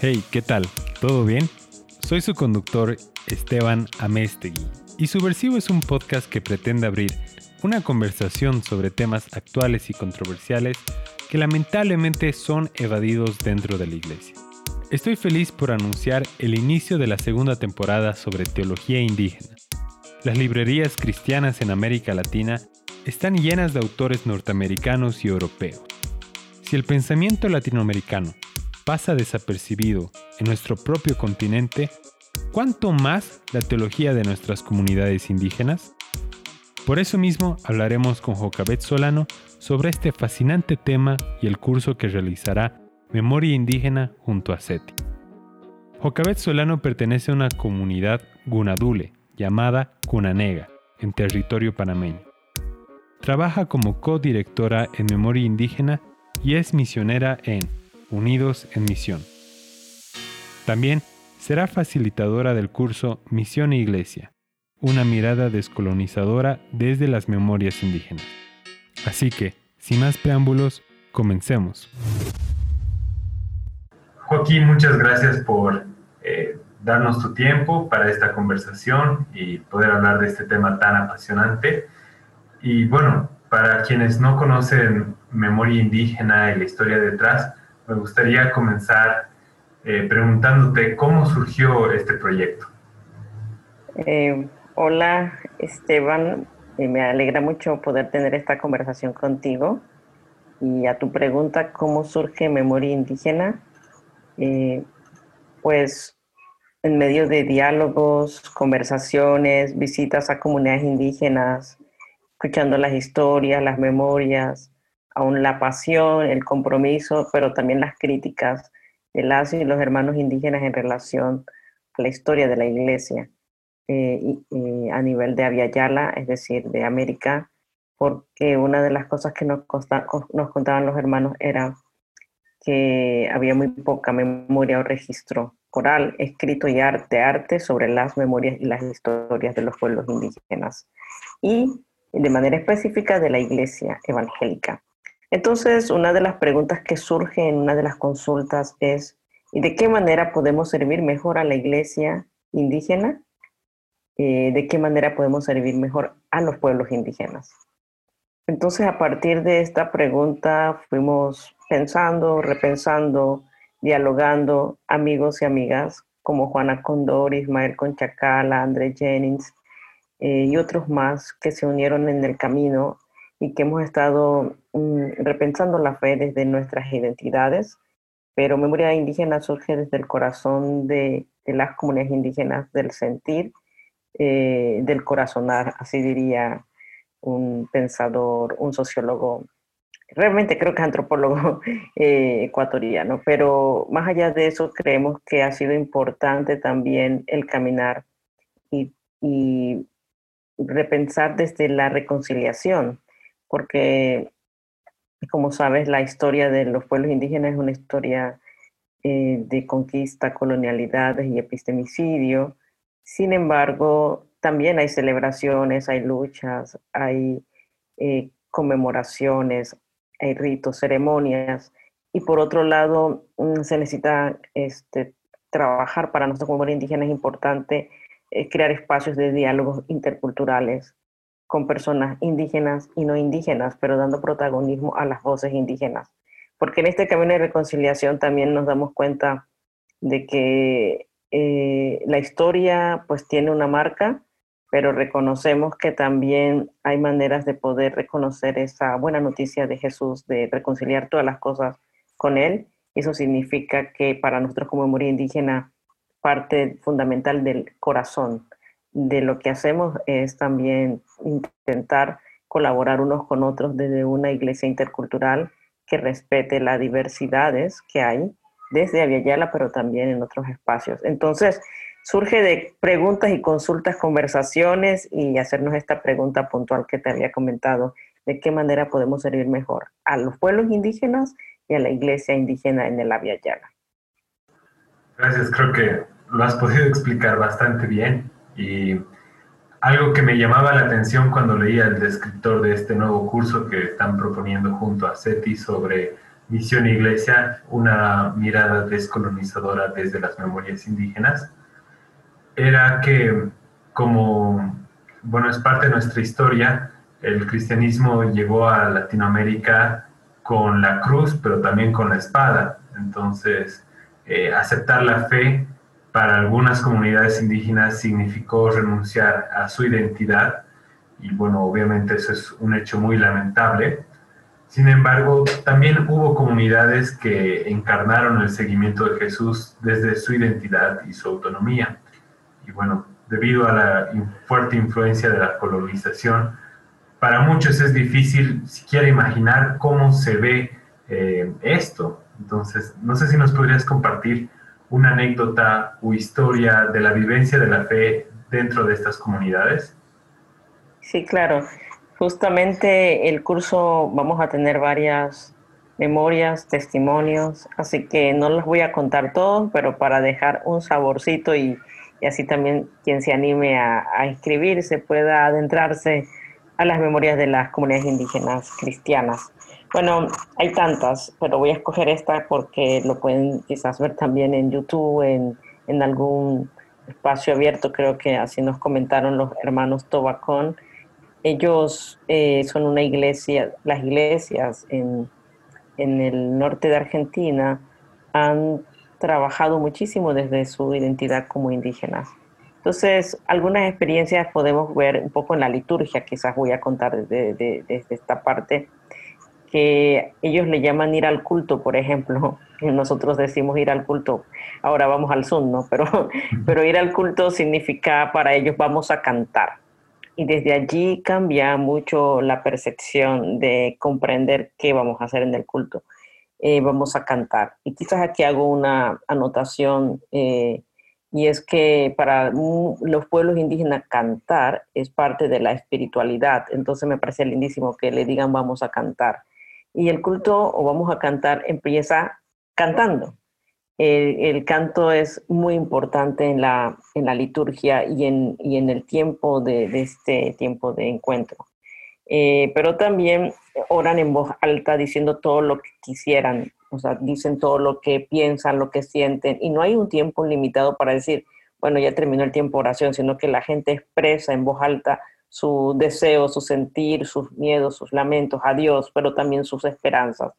Hey, ¿qué tal? ¿Todo bien? Soy su conductor Esteban Amestegui y Subversivo es un podcast que pretende abrir una conversación sobre temas actuales y controversiales que lamentablemente son evadidos dentro de la iglesia. Estoy feliz por anunciar el inicio de la segunda temporada sobre teología indígena. Las librerías cristianas en América Latina están llenas de autores norteamericanos y europeos. Si el pensamiento latinoamericano pasa desapercibido en nuestro propio continente, ¿cuánto más la teología de nuestras comunidades indígenas? Por eso mismo hablaremos con Jocabet Solano sobre este fascinante tema y el curso que realizará Memoria Indígena junto a SETI. Jocabet Solano pertenece a una comunidad gunadule llamada Cunanega, en territorio panameño. Trabaja como codirectora en Memoria Indígena y es misionera en Unidos en Misión. También será facilitadora del curso Misión e Iglesia, una mirada descolonizadora desde las memorias indígenas. Así que, sin más preámbulos, comencemos. Joaquín, muchas gracias por eh, darnos tu tiempo para esta conversación y poder hablar de este tema tan apasionante. Y bueno, para quienes no conocen memoria indígena y la historia detrás, me gustaría comenzar eh, preguntándote cómo surgió este proyecto. Eh, hola Esteban, eh, me alegra mucho poder tener esta conversación contigo. Y a tu pregunta, ¿cómo surge memoria indígena? pues en medio de diálogos, conversaciones, visitas a comunidades indígenas, escuchando las historias, las memorias, aún la pasión, el compromiso, pero también las críticas de las y los hermanos indígenas en relación a la historia de la iglesia eh, a nivel de Aviala, es decir, de América, porque una de las cosas que nos, contaban los hermanos era que había muy poca memoria o registro oral, escrito y arte, arte sobre las memorias y las historias de los pueblos indígenas. Y de manera específica de la iglesia evangélica. Entonces, una de las preguntas que surge en una de las consultas es, ¿y de qué manera podemos servir mejor a la iglesia indígena? Eh, ¿De qué manera podemos servir mejor a los pueblos indígenas? Entonces, a partir de esta pregunta fuimos pensando, repensando, dialogando, amigos y amigas como Juana Condor, Ismael Conchacala, André Jennings, eh, y otros más que se unieron en el camino y que hemos estado repensando la fe desde nuestras identidades, pero Memoria Indígena surge desde el corazón de, las comunidades indígenas, del sentir, eh, del corazonar, así diría un pensador, un sociólogo, realmente creo que antropólogo eh, ecuatoriano, pero más allá de eso creemos que ha sido importante también el caminar y, y repensar desde la reconciliación, porque, como sabes, la historia de los pueblos indígenas es una historia eh, de conquista, colonialidades y epistemicidio. Sin embargo, también hay celebraciones, hay luchas, hay eh, conmemoraciones, hay ritos, ceremonias. Y por otro lado, mm, se necesita este, trabajar para nosotros como indígenas es importante eh, crear espacios de diálogos interculturales con personas indígenas y no indígenas, pero dando protagonismo a las voces indígenas. Porque en este camino de reconciliación también nos damos cuenta de que eh, la historia pues tiene una marca, pero reconocemos que también hay maneras de poder reconocer esa buena noticia de Jesús, de reconciliar todas las cosas con Él. Eso significa que para nosotros como memoria indígena parte fundamental del corazón. De lo que hacemos es también intentar colaborar unos con otros desde una iglesia intercultural que respete las diversidades que hay desde Aviala, pero también en otros espacios. Entonces, surge de preguntas y consultas, conversaciones y hacernos esta pregunta puntual que te había comentado, de qué manera podemos servir mejor a los pueblos indígenas y a la iglesia indígena en el Aviala. Gracias, creo que lo has podido explicar bastante bien y algo que me llamaba la atención cuando leía el descriptor de este nuevo curso que están proponiendo junto a SETI sobre Misión Iglesia, una mirada descolonizadora desde las memorias indígenas, era que como, bueno, es parte de nuestra historia, el cristianismo llegó a Latinoamérica con la cruz, pero también con la espada. Entonces, eh, aceptar la fe para algunas comunidades indígenas significó renunciar a su identidad y bueno, obviamente eso es un hecho muy lamentable. Sin embargo, también hubo comunidades que encarnaron el seguimiento de Jesús desde su identidad y su autonomía. Y bueno, debido a la fuerte influencia de la colonización, para muchos es difícil siquiera imaginar cómo se ve eh, esto. Entonces, no sé si nos podrías compartir una anécdota o historia de la vivencia de la fe dentro de estas comunidades. Sí, claro. Justamente el curso vamos a tener varias memorias, testimonios, así que no los voy a contar todos, pero para dejar un saborcito y, así también quien se anime a, a inscribirse pueda adentrarse a las memorias de las comunidades indígenas cristianas. Bueno, hay tantas, pero voy a escoger esta porque lo pueden quizás ver también en YouTube, en, en algún espacio abierto, creo que así nos comentaron los hermanos Tobacón. Ellos eh, son una iglesia, las iglesias en, en el norte de Argentina han trabajado muchísimo desde su identidad como indígenas. Entonces, algunas experiencias podemos ver un poco en la liturgia, quizás voy a contar desde esta parte, que ellos le llaman ir al culto, por ejemplo. Nosotros decimos ir al culto, ahora vamos al Zoom, ¿no? Pero, pero ir al culto significa para ellos vamos a cantar. Y desde allí cambia mucho la percepción de comprender qué vamos a hacer en el culto. Eh, vamos a cantar. Y quizás aquí hago una anotación eh, y es que para los pueblos indígenas cantar es parte de la espiritualidad, entonces me parece lindísimo que le digan vamos a cantar. Y el culto o vamos a cantar empieza cantando. El, canto es muy importante en la, en la liturgia y en, y en el tiempo de, este tiempo de encuentro. Eh, pero también oran en voz alta diciendo todo lo que quisieran o sea, dicen todo lo que piensan, lo que sienten, y no hay un tiempo limitado para decir, bueno, ya terminó el tiempo de oración, sino que la gente expresa en voz alta su deseo, su sentir, sus miedos, sus lamentos a Dios, pero también sus esperanzas.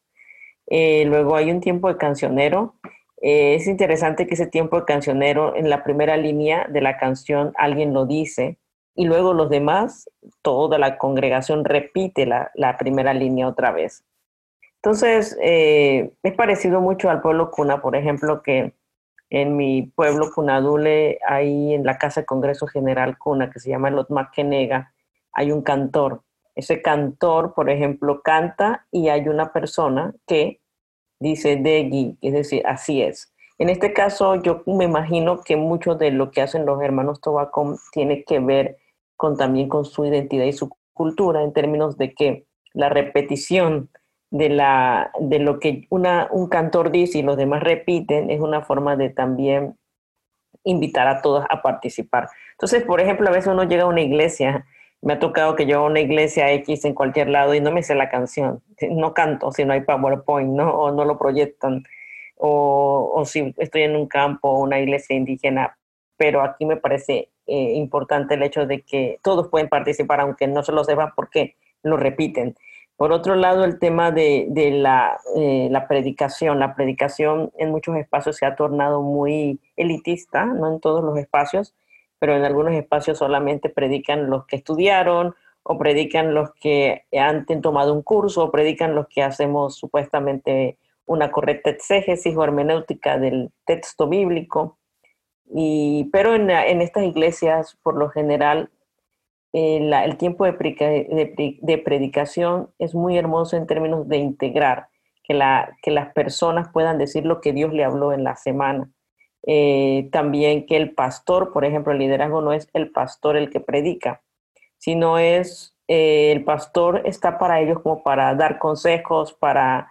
Eh, luego hay un tiempo de cancionero. Eh, es interesante que ese tiempo de cancionero, en la primera línea de la canción, alguien lo dice, y luego los demás, toda la congregación repite la, primera línea otra vez. Entonces, eh, es parecido mucho al pueblo cuna, por ejemplo, que en mi pueblo Cunadule, ahí en la Casa de Congreso General Cuna, que se llama Lot Maquenega, hay un cantor. Ese cantor, por ejemplo, canta y hay una persona que dice Degui, es decir, así es. En este caso, yo me imagino que mucho de lo que hacen los hermanos Tobacón tiene que ver con, también con su identidad y su cultura, en términos de que la repetición de, la, de lo que una, un cantor dice y los demás repiten, es una forma de también invitar a todos a participar. Entonces, por ejemplo, a veces uno llega a una iglesia, me ha tocado que yo a una iglesia X en cualquier lado y no me sé la canción, no canto si no hay PowerPoint, ¿no? O no lo proyectan, o, o si estoy en un campo o una iglesia indígena, pero aquí me parece eh, importante el hecho de que todos pueden participar, aunque no se lo sepan porque lo repiten. Por otro lado, el tema de, eh, la, predicación. La predicación en muchos espacios se ha tornado muy elitista, no en todos los espacios, pero en algunos espacios solamente predican los que estudiaron o predican los que han tomado un curso o predican los que hacemos supuestamente una correcta exégesis o hermenéutica del texto bíblico. Y, pero en, en estas iglesias, por lo general, eh, el tiempo de, predicación es muy hermoso en términos de integrar, que, la, que las personas puedan decir lo que Dios le habló en la semana. Eh, también que el pastor, por ejemplo, el liderazgo no es el pastor el que predica, sino es eh, el pastor está para ellos como para dar consejos, para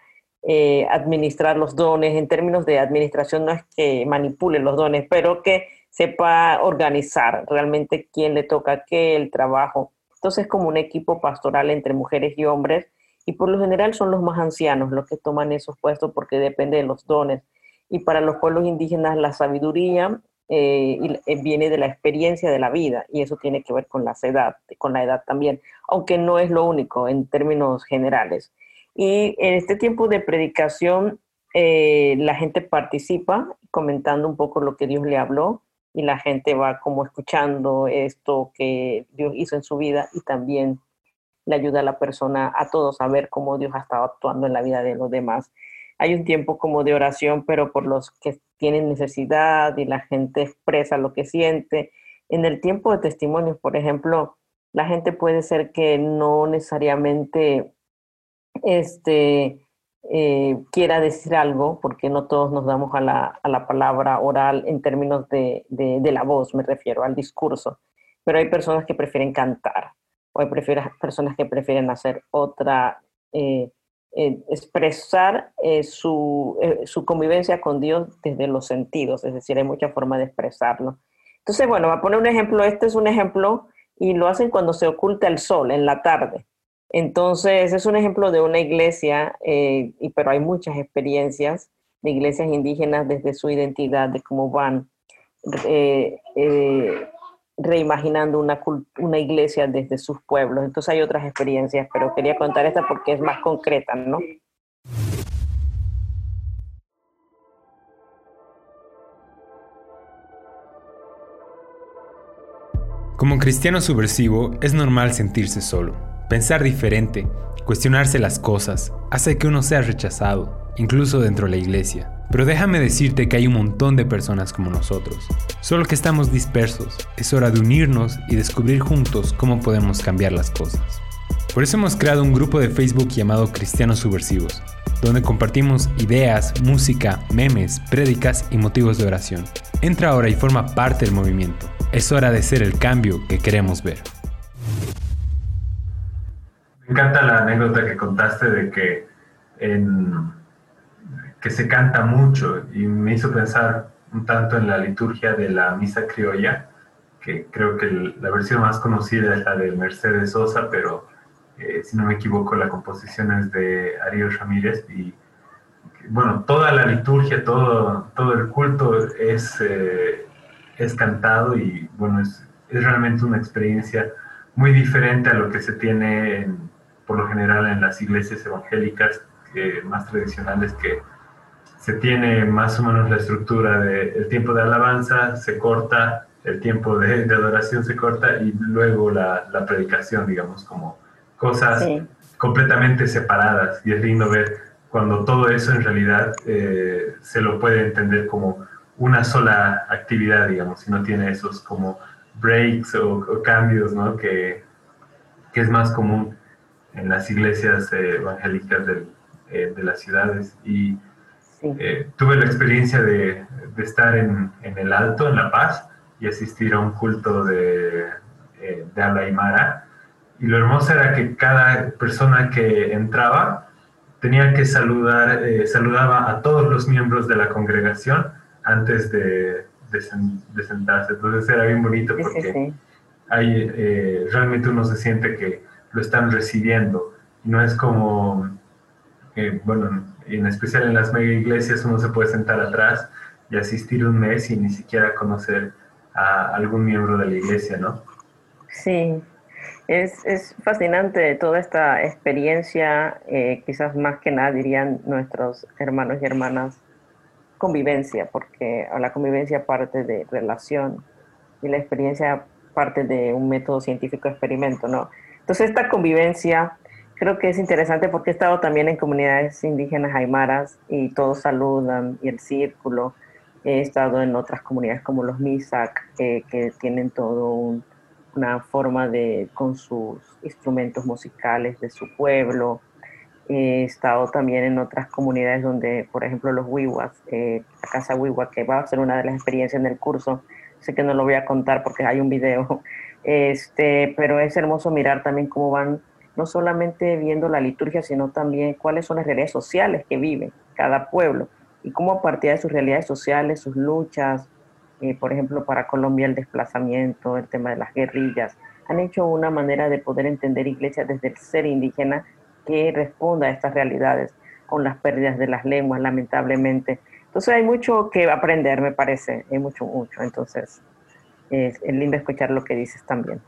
administrar los dones. En términos de administración no es que manipule los dones, pero que sepa organizar realmente quién le toca qué, el trabajo. Entonces, como un equipo pastoral entre mujeres y hombres, Y por lo general son los más ancianos los que toman esos puestos porque depende de los dones. Y para los pueblos indígenas la sabiduría eh, eh, viene de la experiencia de la vida y eso tiene que ver con la edad, con la edad también, aunque no es lo único en términos generales. Y en este tiempo de predicación eh, la gente participa comentando un poco lo que Dios le habló y la gente va como escuchando esto que Dios hizo en su vida y también le ayuda a la persona, a todos, a ver cómo Dios ha estado actuando en la vida de los demás. Hay un tiempo como de oración, pero por los que tienen necesidad y la gente expresa lo que siente. En el tiempo de testimonios, por ejemplo, la gente puede ser que no necesariamente este, eh, quiera decir algo, porque no todos nos damos a la, a la palabra oral en términos de, de, la voz, me refiero al discurso, pero hay personas que prefieren cantar, o hay personas que prefieren hacer otra, eh, eh, expresar su, su, convivencia con Dios desde los sentidos, es decir, hay muchas formas de expresarlo. Entonces, bueno, voy a poner un ejemplo, este es un ejemplo, y lo hacen cuando se oculta el sol en la tarde. Entonces, es un ejemplo de una iglesia, eh, y, pero hay muchas experiencias de iglesias indígenas desde su identidad, de cómo van eh, eh, reimaginando una, una iglesia desde sus pueblos. Entonces hay otras experiencias, pero quería contar esta porque es más concreta, ¿no? Como cristiano subversivo, es normal sentirse solo Pensar diferente, cuestionarse las cosas, hace que uno sea rechazado, incluso dentro de la iglesia. Pero déjame decirte que hay un montón de personas como nosotros, solo que estamos dispersos. Es hora de unirnos y descubrir juntos cómo podemos cambiar las cosas. Por eso hemos creado un grupo de Facebook llamado Cristianos Subversivos, donde compartimos ideas, música, memes, prédicas y motivos de oración. Entra ahora y forma parte del movimiento. Es hora de ser el cambio que queremos ver. Me encanta la anécdota que contaste de que, que se canta mucho y me hizo pensar un tanto en la liturgia de la misa criolla, que creo que la versión más conocida es la de Mercedes Sosa, pero eh, si no me equivoco la composición es de Ariel Ramírez y bueno, toda la liturgia, todo, todo el culto es, eh, es cantado y bueno, es, es realmente una experiencia muy diferente a lo que se tiene en, por lo general en las iglesias evangélicas más tradicionales que se tiene más o menos la estructura del el tiempo de alabanza, se corta, el tiempo de, adoración se corta y luego la, la predicación, digamos, como cosas completamente separadas. Y es lindo ver cuando todo eso en realidad eh, se lo puede entender como una sola actividad, digamos, y no tiene esos como breaks o, cambios, ¿no? Que, que es más común en las iglesias eh, evangélicas eh, de las ciudades y eh, tuve la experiencia de, de estar en, en, el Alto, en La Paz, y asistir a un culto de, de habla aymara. Y lo hermoso era que cada persona que entraba tenía que saludar, saludaba a todos los miembros de la congregación antes de, de, sentarse. Entonces era bien bonito porque Hay, realmente uno se siente que lo están recibiendo. No es como, eh, bueno, en especial en las mega iglesias uno se puede sentar atrás y asistir un mes y ni siquiera conocer a algún miembro de la iglesia, ¿no? Sí, es, es fascinante toda esta experiencia, eh, quizás más que nada dirían nuestros hermanos y hermanas, convivencia, porque la convivencia parte de relación y la experiencia parte de un método científico experimento, ¿no? Entonces esta convivencia creo que es interesante porque he estado también en comunidades indígenas aymaras y todos saludan y el círculo. He estado en otras comunidades como los Misak, eh, que tienen todo una forma de, con sus instrumentos musicales de su pueblo. He estado también en otras comunidades donde, por ejemplo, los Wiwas, eh, la Casa Wiwa, que va a ser una de las experiencias en el curso, sé que no lo voy a contar porque hay un video, este, pero es hermoso mirar también cómo van no solamente viendo la liturgia, sino también cuáles son las realidades sociales que vive cada pueblo y cómo a partir de sus realidades sociales, sus luchas, eh, por ejemplo, para Colombia el desplazamiento, el tema de las guerrillas, han hecho una manera de poder entender iglesia desde el ser indígena que responda a estas realidades con las pérdidas de las lenguas, lamentablemente. Entonces hay mucho que aprender, me parece, hay mucho, mucho. Entonces es, lindo escuchar lo que dices también.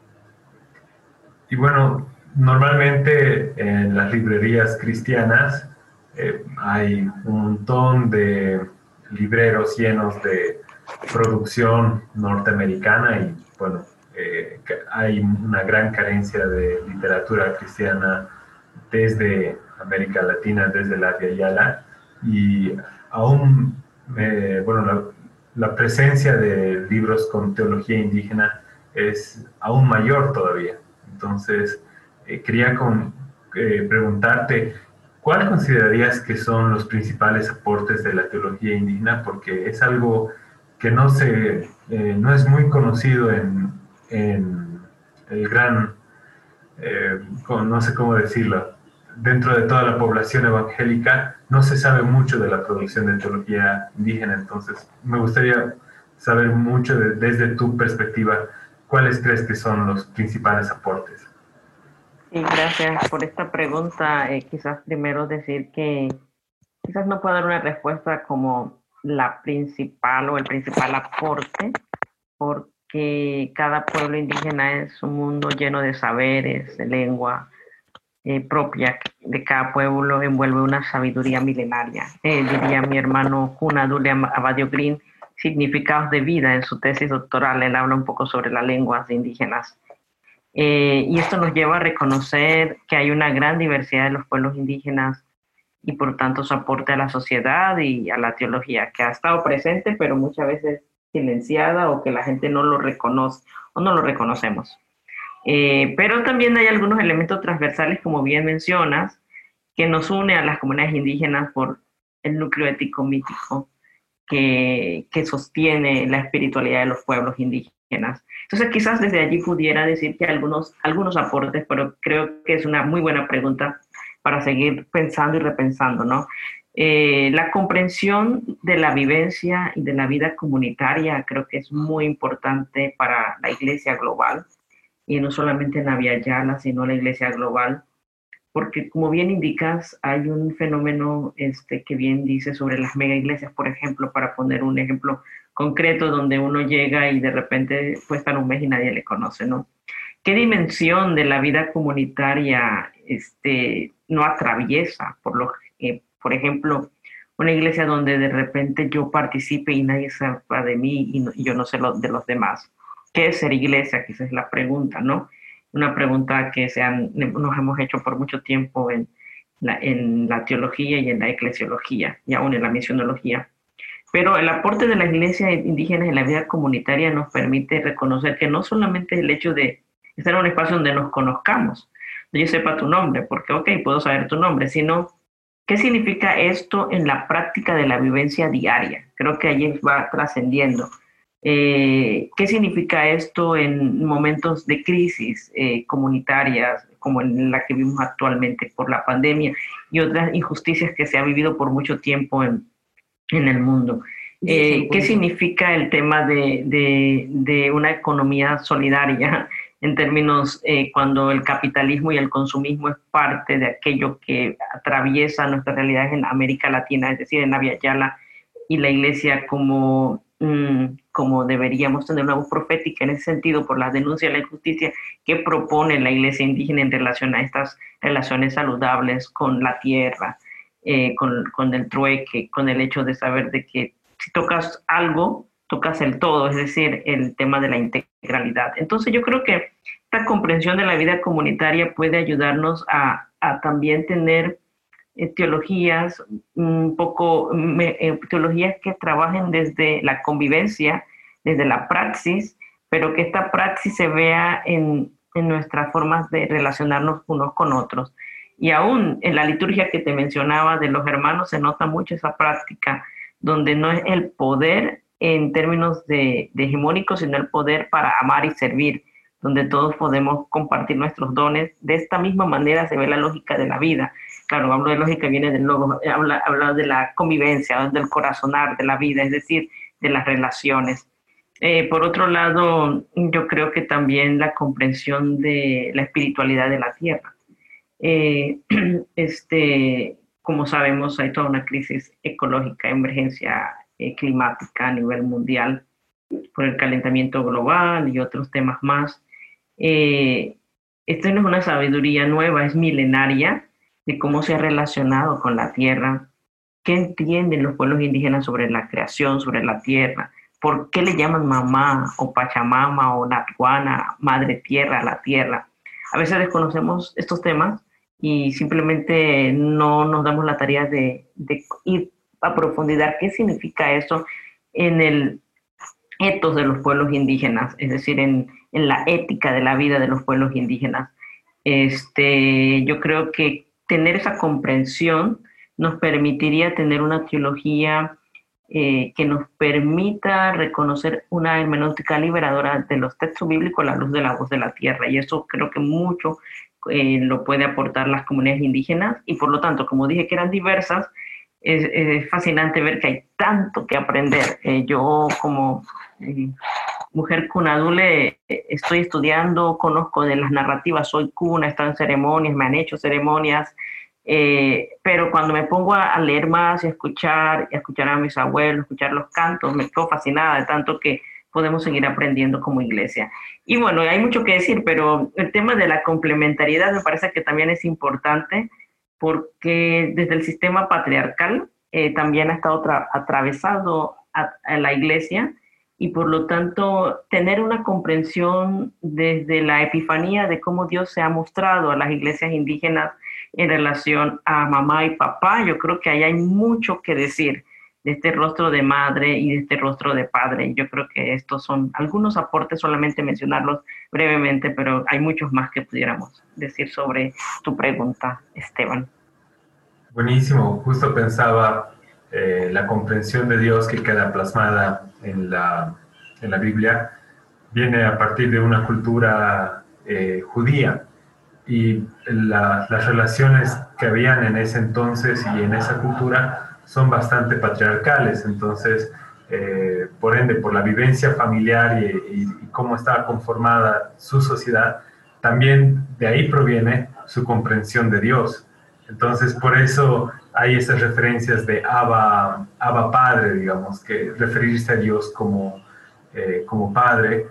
Y bueno, normalmente en las librerías cristianas eh, hay un montón de libreros llenos de producción norteamericana y bueno, eh, hay una gran carencia de literatura cristiana desde América Latina, desde la Via Yala, y aún, eh, bueno, la, presencia de libros con teología indígena es aún mayor todavía. Entonces, eh, quería con, preguntarte, ¿cuál considerarías que son los principales aportes de la teología indígena? Porque es algo que no, se, no es muy conocido en, el gran, eh, no sé cómo decirlo, dentro de toda la población evangélica no se sabe mucho de la producción de teología indígena, entonces me gustaría saber mucho desde tu perspectiva, ¿cuáles crees que son los principales aportes? Sí, gracias por esta pregunta. Eh, quizás primero decir que quizás no puedo dar una respuesta como la principal o el principal aporte, porque que cada pueblo indígena es un mundo lleno de saberes, de lengua eh, propia de cada pueblo, envuelve una sabiduría milenaria. Eh, diría mi hermano Junadule Abadio Green, significados de vida en su tesis doctoral, él habla un poco sobre las lenguas indígenas. Eh, y esto nos lleva a reconocer que hay una gran diversidad de los pueblos indígenas y por tanto su aporte a la sociedad y a la teología, que ha estado presente, pero muchas veces silenciada o que la gente no lo reconoce o no lo reconocemos. Eh, pero también hay algunos elementos transversales, como bien mencionas, que nos une a las comunidades indígenas por el núcleo ético mítico que, que sostiene la espiritualidad de los pueblos indígenas. Entonces quizás desde allí pudiera decir que algunos, algunos aportes, pero creo que es una muy buena pregunta para seguir pensando y repensando, ¿no? Eh, la comprensión de la vivencia y de la vida comunitaria creo que es muy importante para la iglesia global, y no solamente en Yala, sino la iglesia global, porque como bien indicas, hay un fenómeno este, que bien dice sobre las mega iglesias, por ejemplo, para poner un ejemplo concreto donde uno llega y de repente pues en un mes y nadie le conoce, ¿no? ¿Qué dimensión de la vida comunitaria este, no atraviesa por lo, eh, por ejemplo, una iglesia donde de repente yo participe y nadie sepa de mí y, yo no sé lo, de los demás. ¿Qué es ser iglesia? Quizás es la pregunta, ¿no? Una pregunta que se nos hemos hecho por mucho tiempo en la, en la teología y en la eclesiología y aún en la misionología. Pero el aporte de la iglesia indígena en la vida comunitaria nos permite reconocer que no solamente el hecho de estar en un espacio donde nos conozcamos, donde yo sepa tu nombre, porque, ok, puedo saber tu nombre, sino ¿Qué significa esto en la práctica de la vivencia diaria? Creo que allí va trascendiendo. Eh, ¿Qué significa esto en momentos de crisis eh, comunitarias como en la que vivimos actualmente por la pandemia y otras injusticias que se ha vivido por mucho tiempo en, en el mundo? Eh, ¿Qué significa el tema de, de, de, una economía solidaria en términos eh, cuando el capitalismo y el consumismo es parte de aquello que atraviesa nuestras realidades en América Latina, es decir, en la Yala y la iglesia como, como deberíamos tener una voz profética en ese sentido por la denuncia de la injusticia que propone la iglesia indígena en relación a estas relaciones saludables con la tierra, eh, con, con el trueque, con el hecho de saber de que si tocas algo, tocas el todo, es decir, el tema de la integralidad. Entonces yo creo que esta comprensión de la vida comunitaria puede ayudarnos a, también tener teologías un poco, eh, teologías que trabajen desde la convivencia, desde la praxis, pero que esta praxis se vea en, en nuestras formas de relacionarnos unos con otros. Y aún en la liturgia que te mencionaba de los hermanos se nota mucho esa práctica, donde no es el poder en términos de, de hegemónicos, sino el poder para amar y servir, donde todos podemos compartir nuestros dones. De esta misma manera se ve la lógica de la vida. Claro, hablo de lógica, viene del logo, habla, habla de la convivencia, del corazonar de la vida, es decir, de las relaciones. Eh, por otro lado, yo creo que también la comprensión de la espiritualidad de la tierra. Eh, este, como sabemos, hay toda una crisis ecológica, emergencia eh, climática a nivel mundial por el calentamiento global y otros temas más. Eh, esto no es una sabiduría nueva, es milenaria de cómo se ha relacionado con la tierra, qué entienden los pueblos indígenas sobre la creación, sobre la tierra, por qué le llaman mamá o pachamama o natuana, madre tierra la tierra. A veces desconocemos estos temas y simplemente no nos damos la tarea de, de ir a profundidad qué significa eso en el etos de los pueblos indígenas, es decir, en, en, la ética de la vida de los pueblos indígenas. Este, yo creo que tener esa comprensión nos permitiría tener una teología eh, que nos permita reconocer una hermenéutica liberadora de los textos bíblicos la luz de la voz de la tierra. Y eso creo que mucho eh, lo puede aportar las comunidades indígenas y por lo tanto, como dije que eran diversas, es, fascinante ver que hay tanto que aprender. Eh, yo como mujer cunadule estoy estudiando, conozco de las narrativas, soy cuna, he en ceremonias, me han hecho ceremonias, pero cuando me pongo a, leer más y a escuchar, a escuchar a mis abuelos, escuchar los cantos, me quedo fascinada de tanto que podemos seguir aprendiendo como iglesia. Y bueno, hay mucho que decir, pero el tema de la complementariedad me parece que también es importante porque desde el sistema patriarcal eh, también ha estado atravesado a, la iglesia y por lo tanto tener una comprensión desde la epifanía de cómo Dios se ha mostrado a las iglesias indígenas en relación a mamá y papá, yo creo que ahí hay mucho que decir de este rostro de madre y de este rostro de padre. Yo creo que estos son algunos aportes, solamente mencionarlos brevemente, pero hay muchos más que pudiéramos decir sobre tu pregunta, Esteban. Buenísimo, justo pensaba eh, la comprensión de Dios que queda plasmada en la, en la Biblia, viene a partir de una cultura eh, judía y las relaciones que habían en ese entonces y en esa cultura son bastante patriarcales, entonces, eh, por ende, por la vivencia familiar y, cómo estaba conformada su sociedad, también de ahí proviene su comprensión de Dios. Entonces, por eso hay esas referencias de Abba, Abba Padre, digamos, que referirse a Dios como, eh, como Padre.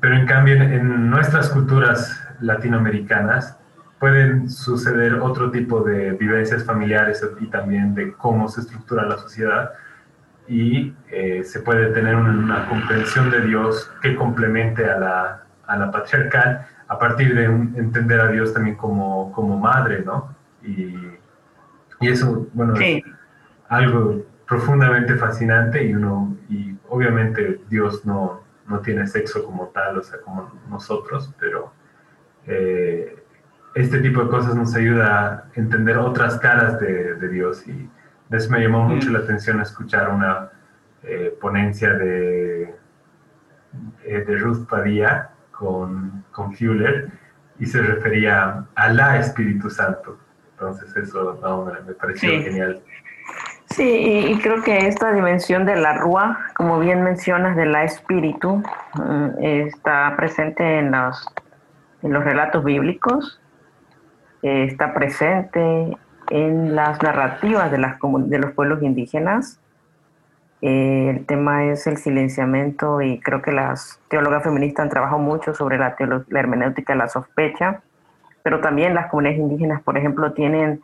Pero en cambio, en nuestras culturas latinoamericanas, pueden suceder otro tipo de vivencias familiares y también de cómo se estructura la sociedad y eh, se puede tener una, comprensión de Dios que complemente a la, a la patriarcal a partir de entender a Dios también como, como madre, ¿no? Y, y eso, bueno, es algo profundamente fascinante y uno, y obviamente Dios no, no tiene sexo como tal, o sea, como nosotros, pero eh, este tipo de cosas nos ayuda a entender otras caras de, Dios y eso me llamó mucho la atención escuchar una eh, ponencia de, eh, de Ruth Padilla con, con Fuller y se refería a la Espíritu Santo. Entonces eso me, pareció genial. Sí, y, creo que esta dimensión de la Rúa, como bien mencionas, de la Espíritu, mm, está presente en los, en los relatos bíblicos está presente en las narrativas de, las, de los pueblos indígenas. Eh, el tema es el silenciamiento y creo que las teólogas feministas han trabajado mucho sobre la, la hermenéutica de la sospecha, pero también las comunidades indígenas, por ejemplo, tienen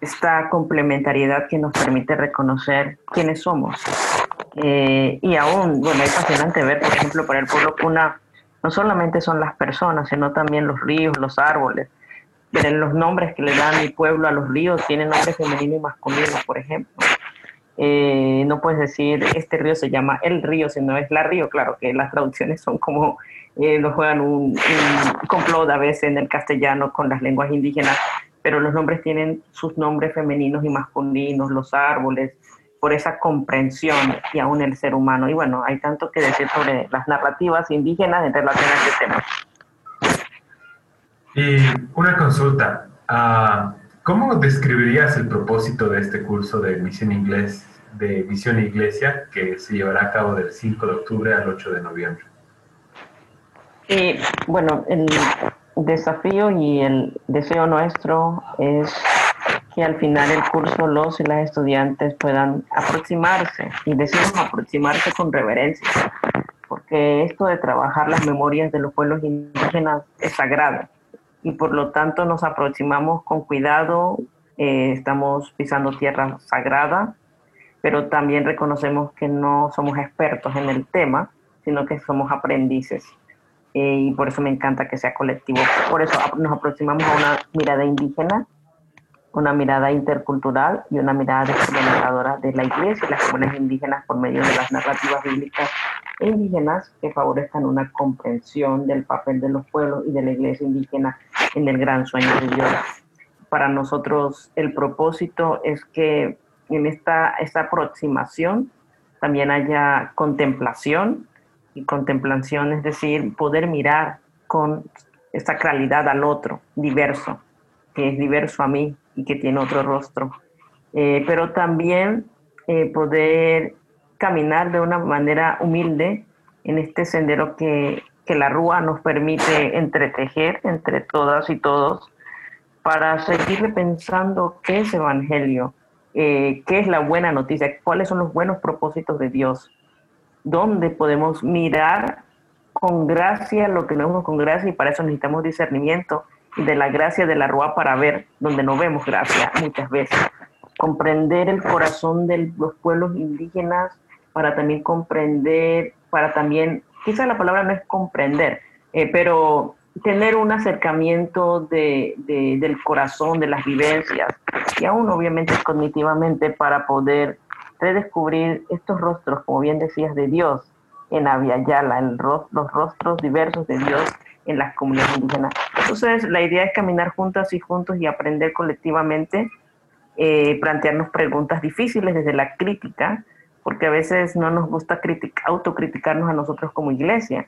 esta complementariedad que nos permite reconocer quiénes somos. Eh, y aún, bueno, es fascinante ver, por ejemplo, para el pueblo cuna, no solamente son las personas, sino también los ríos, los árboles, los nombres que le dan mi pueblo a los ríos tienen nombres femenino y masculino, por ejemplo. Eh, no puedes decir este río se llama el río, sino es la río. Claro que las traducciones son como eh, juegan un, un, complot a veces en el castellano con las lenguas indígenas, pero los nombres tienen sus nombres femeninos y masculinos, los árboles, por esa comprensión y aún el ser humano. Y bueno, hay tanto que decir sobre las narrativas indígenas en relación a este tema. Y una consulta. Ah, ¿Cómo describirías el propósito de este curso de Misión Inglés, de Misión Iglesia, que se llevará a cabo del 5 de octubre al 8 de noviembre? Eh, bueno, desafío y el deseo nuestro es que al final del curso los y las estudiantes puedan aproximarse, y decimos aproximarse con reverencia, porque esto de trabajar las memorias de los pueblos indígenas es sagrado, y por lo tanto nos aproximamos con cuidado, eh, estamos pisando tierra sagrada, pero también reconocemos que no somos expertos en el tema, sino que somos aprendices. Eh, y por eso me encanta que sea colectivo. Por eso nos aproximamos a una mirada indígena, una mirada intercultural y una mirada experimentadora de la iglesia y las comunidades indígenas por medio de las narrativas bíblicas e indígenas que favorezcan una comprensión del papel de los pueblos y de la iglesia indígena en el gran sueño de Dios. Para nosotros el propósito es que en esta, esta aproximación también haya contemplación, y contemplación es decir, poder mirar con esta claridad al otro, diverso, que es diverso a mí y que tiene otro rostro. Eh, pero también eh, poder caminar de una manera humilde en este sendero que, que la Rúa nos permite entretejer entre todas y todos para seguir pensando qué es Evangelio, eh, qué es la buena noticia, cuáles son los buenos propósitos de Dios, dónde podemos mirar con gracia lo que no vemos con gracia y para eso necesitamos discernimiento de la gracia de la Rúa para ver donde no vemos gracia muchas veces. Comprender el corazón de los pueblos indígenas para también comprender, para también, quizás la palabra no es comprender, eh, pero tener un acercamiento de, del corazón, de las vivencias, y aún obviamente cognitivamente para poder redescubrir estos rostros, como bien decías, de Dios en Aviala, en los rostros diversos de Dios en las comunidades indígenas. Entonces, la idea es caminar juntas y juntos y aprender colectivamente, eh, plantearnos preguntas difíciles desde la crítica, porque a veces no nos gusta autocriticarnos a nosotros como iglesia,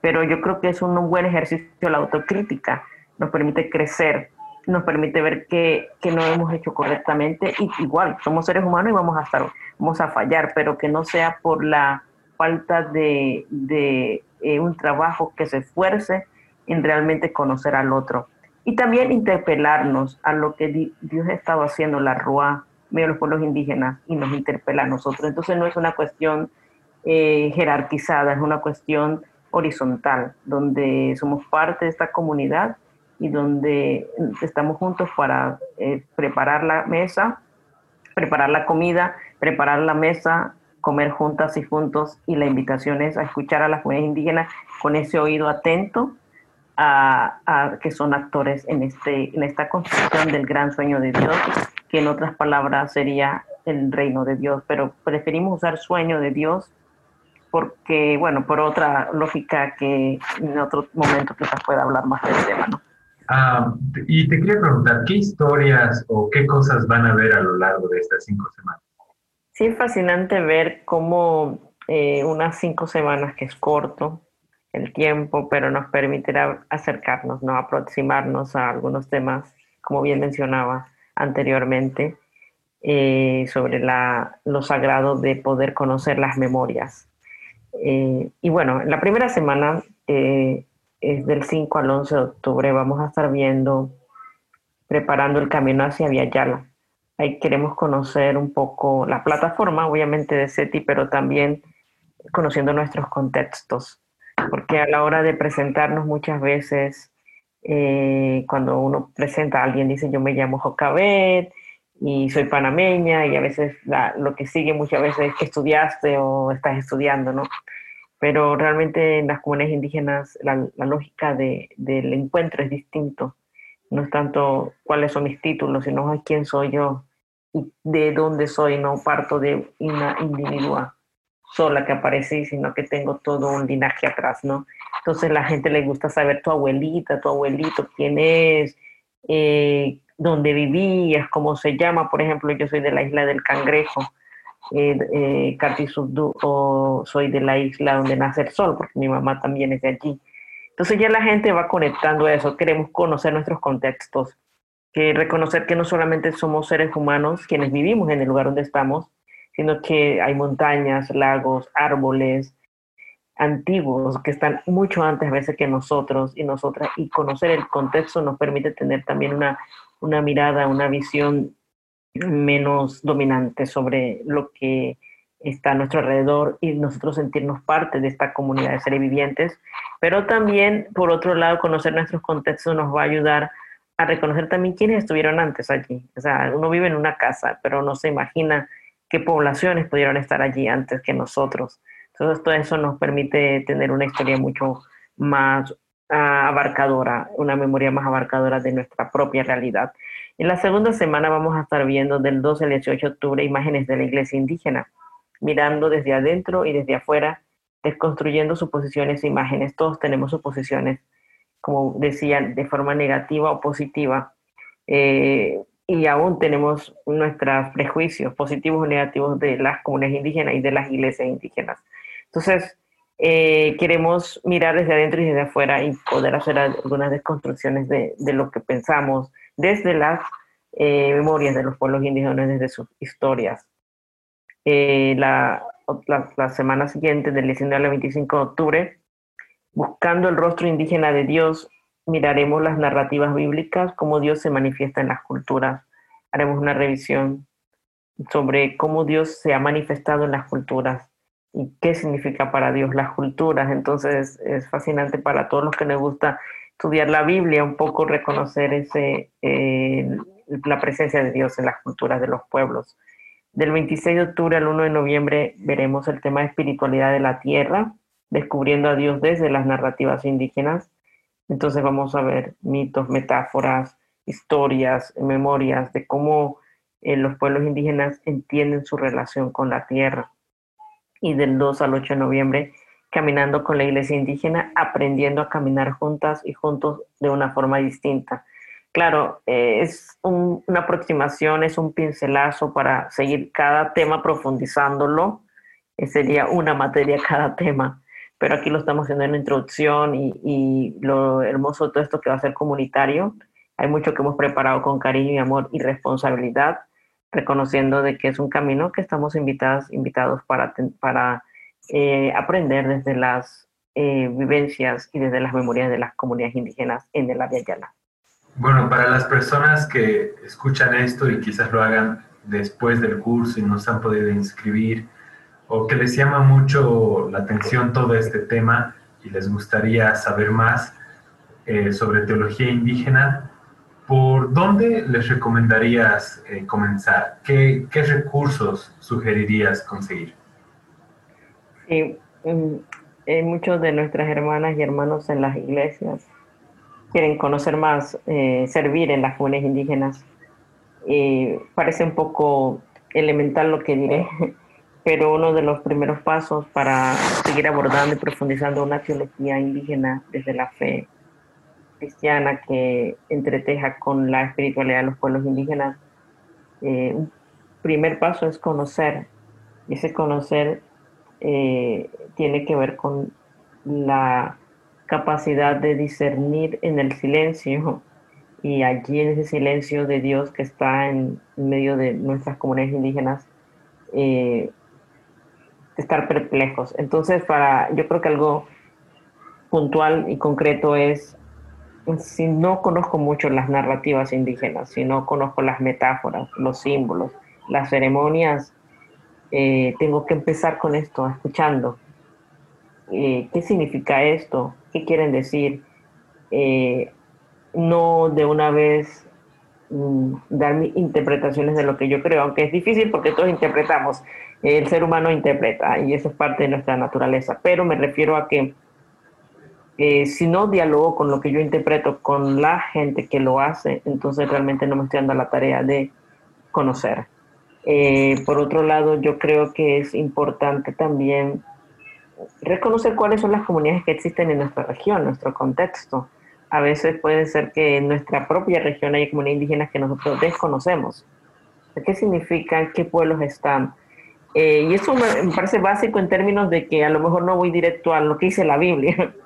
pero yo creo que es un buen ejercicio la autocrítica, nos permite crecer, nos permite ver que, que no hemos hecho correctamente y igual somos seres humanos y vamos a estar, vamos a fallar, pero que no sea por la falta de, de eh, un trabajo que se esfuerce en realmente conocer al otro. Y también interpelarnos a lo que Dios ha estado haciendo, la RUA, medio los pueblos indígenas, y nos interpela a nosotros. Entonces no es una cuestión eh, jerarquizada, es una cuestión horizontal, donde somos parte de esta comunidad y donde estamos juntos para eh, preparar la mesa, preparar la comida, preparar la mesa, comer juntas y juntos y la invitación es a escuchar a las mujeres indígenas con ese oído atento a, a, que son actores en, este, en esta construcción del gran sueño de Dios, que en otras palabras sería el reino de Dios, pero preferimos usar sueño de Dios porque, bueno, por otra lógica que en otro momento quizás pueda hablar más del tema, ¿no? Ah, y te quería preguntar, ¿qué historias o qué cosas van a ver a lo largo de estas cinco semanas? Sí, es fascinante ver cómo eh, unas cinco semanas, que es corto el tiempo, pero nos permitirá acercarnos, ¿no? aproximarnos a algunos temas, como bien mencionaba anteriormente, eh, sobre la, lo sagrado de poder conocer las memorias eh, y bueno, en la primera semana, eh, es del 5 al 11 de octubre, vamos a estar viendo, preparando el camino hacia Viayala. Ahí queremos conocer un poco la plataforma, obviamente de SETI, pero también conociendo nuestros contextos, porque a la hora de presentarnos muchas veces, eh, cuando uno presenta a alguien, dice yo me llamo Jocabet, y soy panameña y a veces lo que sigue muchas veces es que estudiaste o estás estudiando, ¿no? Pero realmente en las comunidades indígenas la, lógica de, del encuentro es distinto. No es tanto cuáles son mis títulos, sino quién soy yo y de dónde soy. No parto de una individua sola que aparecí, sino que tengo todo un linaje atrás, ¿no? Entonces la gente le gusta saber tu abuelita, tu abuelito, quién es, eh, donde vivías, cómo se llama. Por ejemplo, yo soy de la isla del Cangrejo, eh, eh o soy de la isla donde nace el sol, porque mi mamá también es de allí. Entonces ya la gente va conectando eso, queremos conocer nuestros contextos, que reconocer que no solamente somos seres humanos quienes vivimos en el lugar donde estamos, sino que hay montañas, lagos, árboles, antiguos que están mucho antes a veces que nosotros y nosotras y conocer el contexto nos permite tener también una, una mirada, una visión menos dominante sobre lo que está a nuestro alrededor y nosotros sentirnos parte de esta comunidad de seres vivientes, pero también, por otro lado, conocer nuestros contextos nos va a ayudar a reconocer también quiénes estuvieron antes allí. O sea, uno vive en una casa, pero no se imagina qué poblaciones pudieron estar allí antes que nosotros. Entonces, todo eso nos permite tener una historia mucho más abarcadora, una memoria más abarcadora de nuestra propia realidad. En la segunda semana vamos a estar viendo del 12 al 18 de octubre imágenes de la iglesia indígena, mirando desde adentro y desde afuera, desconstruyendo suposiciones e imágenes. Todos tenemos suposiciones, como decía, de forma negativa o positiva. Eh, y aún tenemos nuestros prejuicios positivos o negativos de las comunidades indígenas y de las iglesias indígenas. Entonces, eh, queremos mirar desde adentro y desde afuera y poder hacer algunas desconstrucciones de, lo que pensamos desde las eh, memorias de los pueblos indígenas, desde sus historias. Eh, la, la, semana siguiente, del 19 al 25 de octubre, buscando el rostro indígena de Dios, miraremos las narrativas bíblicas, cómo Dios se manifiesta en las culturas. Haremos una revisión sobre cómo Dios se ha manifestado en las culturas y qué significa para Dios las culturas. Entonces es fascinante para todos los que les gusta estudiar la Biblia, un poco reconocer ese, eh, la presencia de Dios en las culturas de los pueblos. Del 26 de octubre al 1 de noviembre veremos el tema de espiritualidad de la tierra, descubriendo a Dios desde las narrativas indígenas. Entonces vamos a ver mitos, metáforas, historias, memorias de cómo eh, los pueblos indígenas entienden su relación con la tierra y del 2 al 8 de noviembre, caminando con la iglesia indígena, aprendiendo a caminar juntas y juntos de una forma distinta. Claro, eh, es una aproximación, es un pincelazo para seguir cada tema profundizándolo. Eh, sería una materia cada tema, pero aquí lo estamos haciendo en la introducción y, y, lo hermoso de todo esto que va a ser comunitario. Hay mucho que hemos preparado con cariño y amor y responsabilidad reconociendo de que es un camino que estamos invitadas, invitados para, para eh, aprender desde las eh, vivencias y desde las memorias de las comunidades indígenas en el área llana. Bueno, para las personas que escuchan esto y quizás lo hagan después del curso y no se han podido inscribir, o que les llama mucho la atención todo este tema y les gustaría saber más eh, sobre teología indígena, ¿Por dónde les recomendarías eh, comenzar? ¿Qué, ¿Qué, recursos sugerirías conseguir? Sí, mm, eh, muchos de nuestras hermanas y hermanos en las iglesias quieren conocer más, eh, servir en las comunidades indígenas. parece un poco elemental lo que diré, pero uno de los primeros pasos para seguir abordando y profundizando una teología indígena desde la fe cristiana que entreteja con la espiritualidad de los pueblos indígenas, eh, un primer paso es conocer. Y ese conocer eh, tiene que ver con la capacidad de discernir en el silencio y allí en ese silencio de Dios que está en medio de nuestras comunidades indígenas, eh, estar perplejos. Entonces, para, yo creo que algo puntual y concreto es si no conozco mucho las narrativas indígenas, si no conozco las metáforas, los símbolos, las ceremonias, eh, tengo que empezar con esto, escuchando. Eh, ¿Qué significa esto? ¿Qué quieren decir? Eh, no de una vez mm, dar mis interpretaciones de lo que yo creo, aunque es difícil porque todos interpretamos, el ser humano interpreta y eso es parte de nuestra naturaleza, pero me refiero a que eh, si no dialogo con lo que yo interpreto con la gente que lo hace, entonces realmente no me estoy dando la tarea de conocer. Eh, por otro lado, yo creo que es importante también reconocer cuáles son las comunidades que existen en nuestra región, nuestro contexto. A veces puede ser que en nuestra propia región hay comunidades indígenas que nosotros desconocemos. ¿Qué significan? ¿Qué pueblos están? Eh, y eso me parece básico en términos de que a lo mejor no voy directo a lo que dice la Biblia,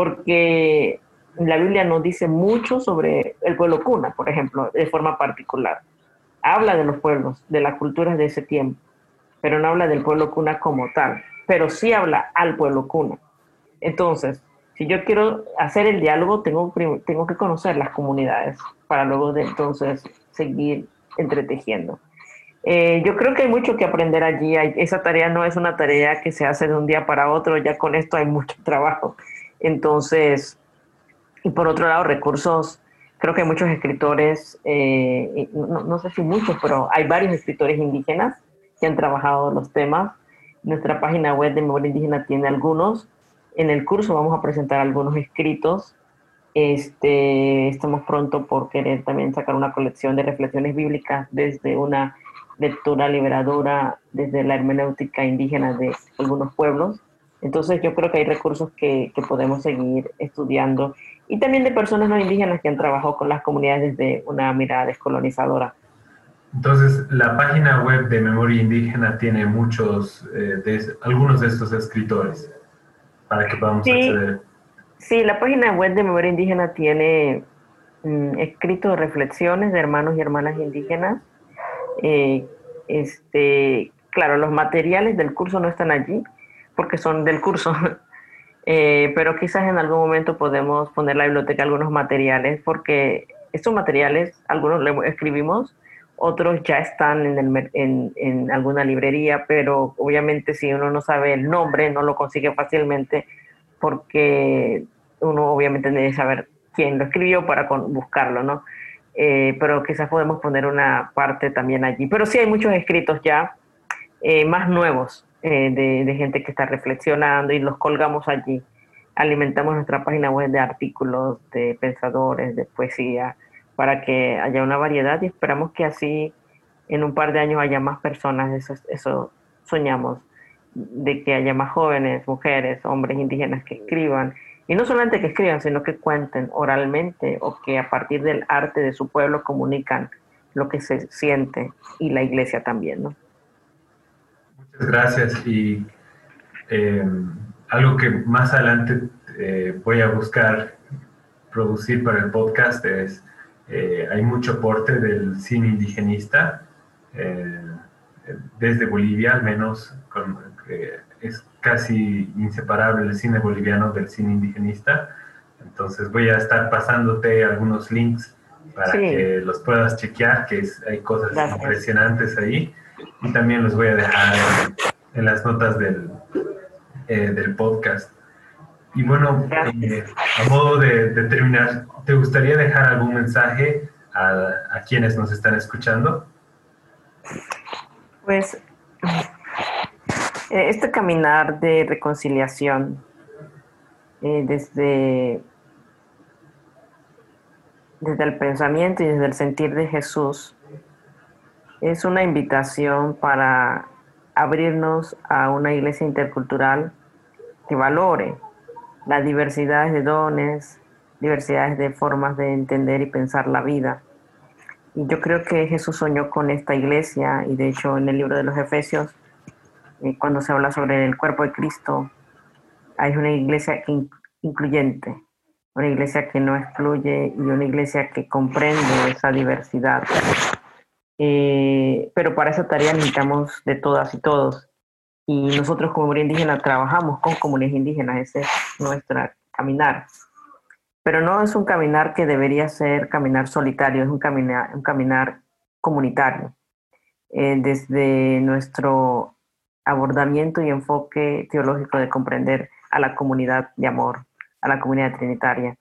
porque la Biblia nos dice mucho sobre el pueblo cuna, por ejemplo, de forma particular. Habla de los pueblos, de las culturas de ese tiempo, pero no habla del pueblo cuna como tal. pero sí habla al pueblo cuna. Entonces, si yo quiero hacer el diálogo, tengo, tengo que conocer las comunidades para luego de entonces seguir entretejiendo. Eh, yo creo que hay mucho que aprender allí. esa tarea no es una tarea que se hace de un día para otro, ya con esto hay mucho trabajo. Entonces, y por otro lado, recursos, creo que hay muchos escritores, eh, no, no, sé si muchos, pero hay varios escritores indígenas que han trabajado los temas. Nuestra página web de Memoria Indígena tiene algunos. En el curso vamos a presentar algunos escritos. Este, estamos pronto por querer también sacar una colección de reflexiones bíblicas desde una lectura liberadora, desde la hermenéutica indígena de algunos pueblos. Entonces yo creo que hay recursos que, que podemos seguir estudiando y también de personas no indígenas que han trabajado con las comunidades desde una mirada descolonizadora. Entonces, la página web de Memoria Indígena tiene muchos, eh, de, algunos de estos escritores para que podamos acceder. Sí, la página web de Memoria Indígena tiene mm, escritos reflexiones de hermanos y hermanas indígenas. Eh, este, claro, los materiales del curso no están allí porque son del curso, eh, pero quizás en algún momento podemos poner la biblioteca algunos materiales porque estos materiales, algunos los escribimos otros ya están en, el, en, en, alguna librería, pero obviamente si uno no sabe el nombre, no lo consigue fácilmente porque uno obviamente debe saber quién lo escribió para buscarlo, ¿no? Eh, pero quizás podemos poner una parte también allí. Pero sí hay muchos escritos ya eh, más nuevos eh, de, gente que está reflexionando y los colgamos allí. Alimentamos nuestra página web de artículos, de pensadores, de poesía, para que haya una variedad y esperamos que así en un par de años haya más personas, eso, eso soñamos, de que haya más jóvenes, mujeres, hombres indígenas que escriban, y no solamente que escriban, sino que cuenten oralmente o que a partir del arte de su pueblo comunican lo que se siente y la iglesia también, ¿no? Gracias y eh, algo que más adelante eh, voy a buscar producir para el podcast es eh, hay mucho aporte del cine indigenista, eh, desde Bolivia al menos, es casi inseparable el cine boliviano del cine indigenista. Entonces voy a estar pasándote algunos links para que los puedas chequear, que hay cosas impresionantes ahí. Y también los voy a dejar en, las notas del, eh, del podcast. Y bueno, eh, a modo de, terminar, ¿te gustaría dejar algún mensaje a, quienes nos están escuchando? Pues eh, este caminar de reconciliación desde, desde el pensamiento y desde el sentir de Jesús es una invitación para abrirnos a una iglesia intercultural que valore las diversidades de dones, diversidades de formas de entender y pensar la vida. Y yo creo que Jesús soñó con esta iglesia y de hecho en el libro de los Efesios, eh, cuando se habla sobre el cuerpo de Cristo, hay una iglesia incluyente, una iglesia que no excluye y una iglesia que comprende esa diversidad. Eh, pero para esa tarea necesitamos de todas y todos. Y nosotros como comunidad indígena trabajamos con comunidades indígenas, ese es nuestro caminar. Pero no es un caminar que debería ser caminar solitario, es un caminar, un caminar comunitario. Eh, desde nuestro abordamiento y enfoque teológico de comprender a la comunidad de amor, a la comunidad trinitaria.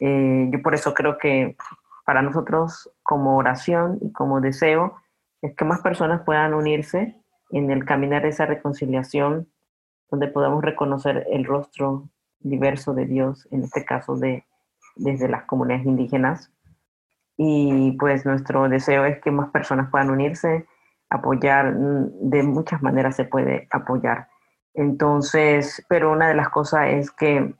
Eh, yo por eso creo que para nosotros como oración y como deseo es que más personas puedan unirse en el caminar de esa reconciliación, donde podamos reconocer el rostro diverso de Dios, en este caso de, desde las comunidades indígenas. Y pues nuestro deseo es que más personas puedan unirse, apoyar, mm, de muchas maneras se puede apoyar. Entonces, pero una de las cosas es que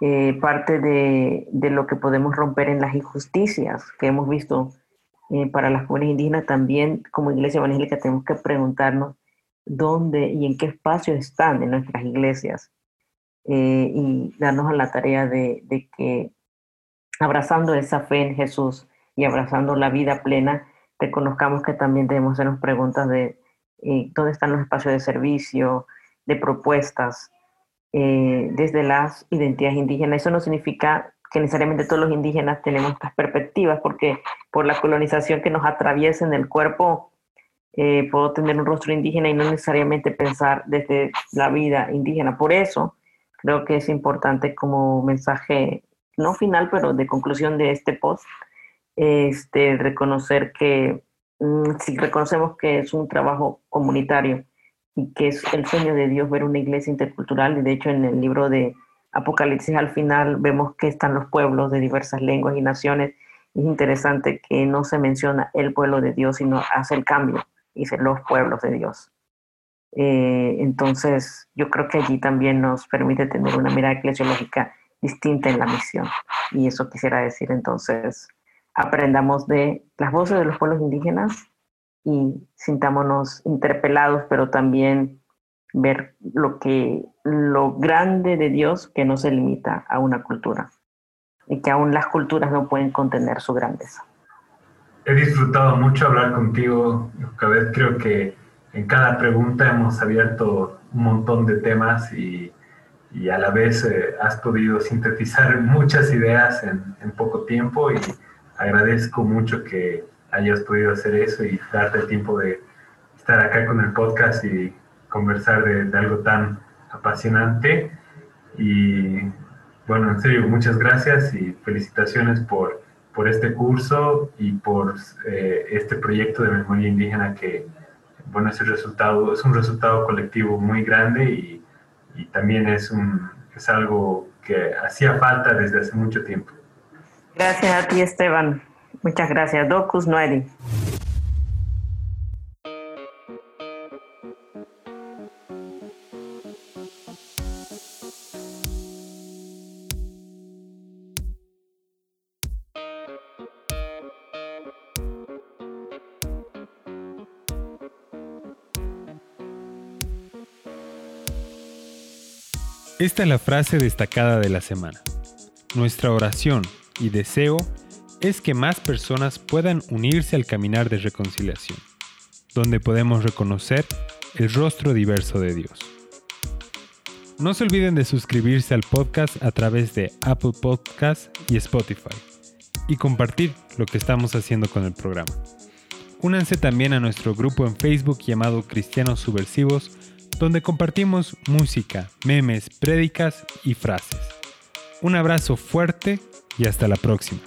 eh, parte de, de, lo que podemos romper en las injusticias que hemos visto eh, para las comunidades indígenas. También como iglesia evangélica tenemos que preguntarnos dónde y en qué espacio están en nuestras iglesias eh, y darnos a la tarea de, de, que abrazando esa fe en Jesús y abrazando la vida plena, reconozcamos que también debemos hacernos preguntas de eh, dónde están los espacios de servicio, de propuestas eh, desde las identidades indígenas. Eso no significa que necesariamente todos los indígenas tenemos estas perspectivas, porque por la colonización que nos atraviesa en el cuerpo, eh, puedo tener un rostro indígena y no necesariamente pensar desde la vida indígena. Por eso creo que es importante como mensaje, no final, pero de conclusión de este post, este, reconocer que mm, si reconocemos que es un trabajo comunitario y que es el sueño de Dios ver una iglesia intercultural, y de hecho en el libro de Apocalipsis al final vemos que están los pueblos de diversas lenguas y naciones. Es interesante que no se menciona el pueblo de Dios, sino hace el cambio, dice los pueblos de Dios. Eh, entonces, yo creo que allí también nos permite tener una mirada eclesiológica distinta en la misión. Y eso quisiera decir entonces, aprendamos de las voces de los pueblos indígenas y sintámonos interpelados, pero también ver lo que lo grande de Dios que no se limita a una cultura y que aún las culturas no pueden contener su grandeza. He disfrutado mucho hablar contigo, vez Creo que en cada pregunta hemos abierto un montón de temas y, y a la vez eh, has podido sintetizar muchas ideas en, en poco tiempo y agradezco mucho que hayas podido hacer eso y darte el tiempo de estar acá con el podcast y conversar de, algo tan apasionante. Y bueno, en serio, muchas gracias y felicitaciones por, por este curso y por eh, este proyecto de memoria indígena que, bueno, es, el resultado, es un resultado colectivo muy grande y, y también es, un, es algo que hacía falta desde hace mucho tiempo. Gracias a ti, Esteban. Muchas gracias. Docus Noeri. Esta es la frase destacada de la semana. Nuestra oración y deseo es que más personas puedan unirse al caminar de reconciliación, donde podemos reconocer el rostro diverso de Dios. No se olviden de suscribirse al podcast a través de Apple Podcasts y Spotify y compartir lo que estamos haciendo con el programa. Únanse también a nuestro grupo en Facebook llamado Cristianos Subversivos, donde compartimos música, memes, prédicas y frases. Un abrazo fuerte y hasta la próxima.